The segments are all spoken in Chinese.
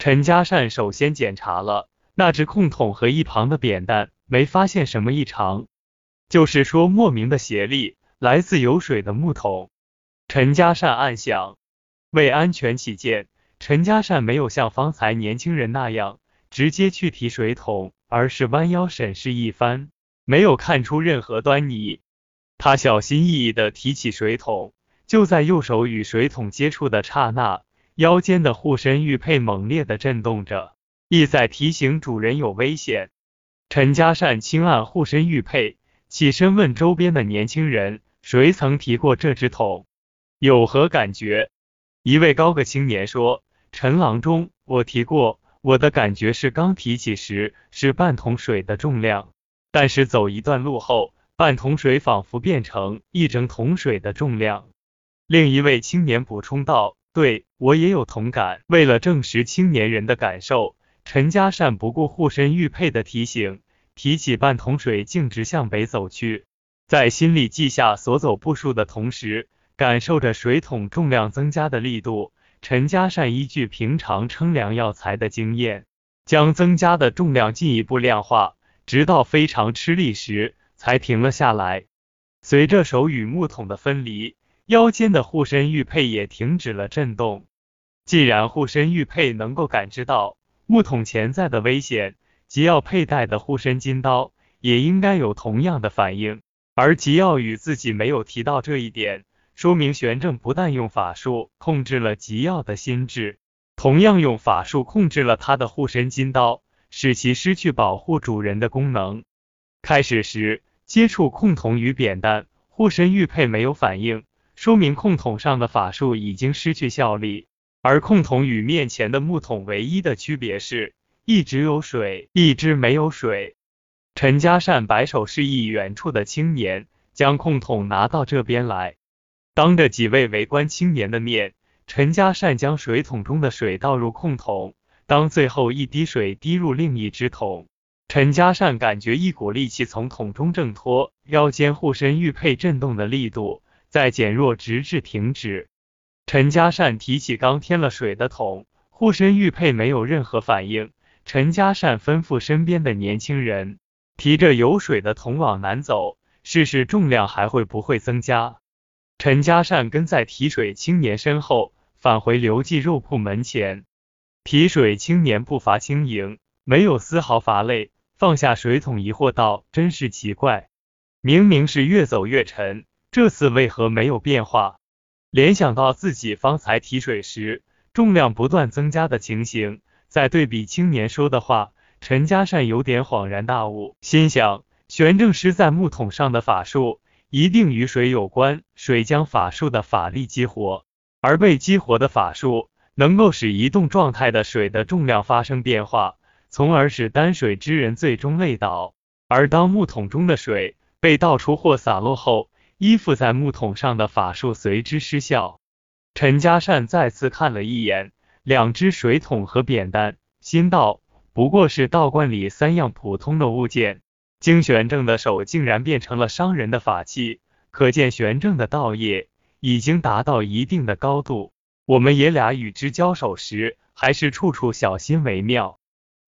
陈家善首先检查了那只空桶和一旁的扁担，没发现什么异常，就是说莫名的斜力来自有水的木桶。陈家善暗想，为安全起见，陈家善没有像方才年轻人那样直接去提水桶，而是弯腰审视一番，没有看出任何端倪。他小心翼翼的提起水桶，就在右手与水桶接触的刹那。腰间的护身玉佩猛烈的震动着，意在提醒主人有危险。陈家善轻按护身玉佩，起身问周边的年轻人：“谁曾提过这只桶？有何感觉？”一位高个青年说：“陈郎中，我提过，我的感觉是刚提起时是半桶水的重量，但是走一段路后，半桶水仿佛变成一整桶水的重量。”另一位青年补充道。对我也有同感。为了证实青年人的感受，陈家善不顾护身玉佩的提醒，提起半桶水，径直向北走去。在心里记下所走步数的同时，感受着水桶重量增加的力度。陈家善依据平常称量药材的经验，将增加的重量进一步量化，直到非常吃力时才停了下来。随着手与木桶的分离。腰间的护身玉佩也停止了震动。既然护身玉佩能够感知到木桶潜在的危险，吉奥佩戴的护身金刀也应该有同样的反应。而吉奥与自己没有提到这一点，说明玄正不但用法术控制了吉奥的心智，同样用法术控制了他的护身金刀，使其失去保护主人的功能。开始时接触控桶与扁担，护身玉佩没有反应。说明控桶上的法术已经失去效力，而控桶与面前的木桶唯一的区别是，一直有水，一只没有水。陈家善摆手示意远处的青年将控桶拿到这边来，当着几位围观青年的面，陈家善将水桶中的水倒入控桶。当最后一滴水滴入另一只桶，陈家善感觉一股力气从桶中挣脱，腰间护身玉佩震动的力度。再减弱，直至停止。陈家善提起刚添了水的桶，护身玉佩没有任何反应。陈家善吩咐身边的年轻人提着有水的桶往南走，试试重量还会不会增加。陈家善跟在提水青年身后，返回刘记肉铺门前。提水青年步伐轻盈，没有丝毫乏累，放下水桶，疑惑道：“真是奇怪，明明是越走越沉。”这次为何没有变化？联想到自己方才提水时重量不断增加的情形，再对比青年说的话，陈嘉善有点恍然大悟，心想：玄正师在木桶上的法术一定与水有关，水将法术的法力激活，而被激活的法术能够使移动状态的水的重量发生变化，从而使担水之人最终累倒。而当木桶中的水被倒出或洒落后，依附在木桶上的法术随之失效。陈家善再次看了一眼两只水桶和扁担，心道：不过是道观里三样普通的物件，经玄正的手竟然变成了伤人的法器，可见玄正的道业已经达到一定的高度。我们爷俩与之交手时，还是处处小心为妙。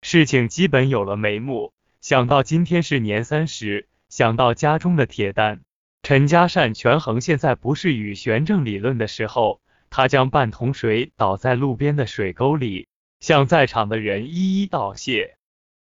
事情基本有了眉目。想到今天是年三十，想到家中的铁蛋。陈家善权衡，现在不是与玄正理论的时候。他将半桶水倒在路边的水沟里，向在场的人一一道谢。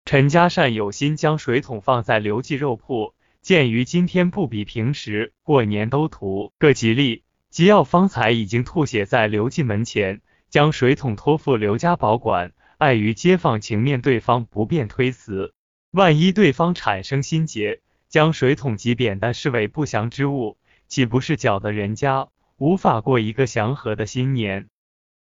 陈家善有心将水桶放在刘记肉铺，鉴于今天不比平时过年都图个吉利，吉奥方才已经吐血在刘记门前，将水桶托付刘家保管。碍于街坊情面，对方不便推辞，万一对方产生心结。将水桶及扁担视为不祥之物，岂不是搅得人家无法过一个祥和的新年？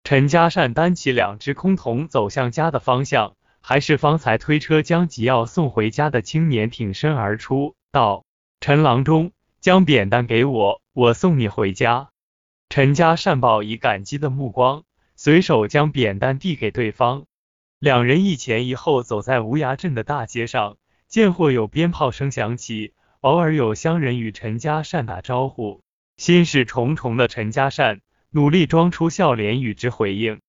陈家善担起两只空桶走向家的方向，还是方才推车将吉奥送回家的青年挺身而出，道：“陈郎中，将扁担给我，我送你回家。”陈家善报以感激的目光，随手将扁担递给对方，两人一前一后走在无涯镇的大街上。见或有鞭炮声响起，偶尔有乡人与陈家善打招呼。心事重重的陈家善努力装出笑脸与之回应。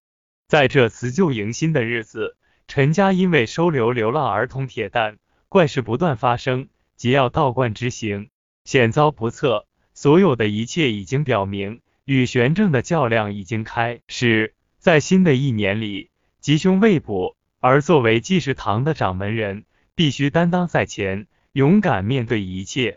在这辞旧迎新的日子，陈家因为收留流浪儿童铁蛋，怪事不断发生，即要道观之行，险遭不测。所有的一切已经表明，与玄正的较量已经开始。在新的一年里，吉凶未卜，而作为济世堂的掌门人，必须担当在前，勇敢面对一切。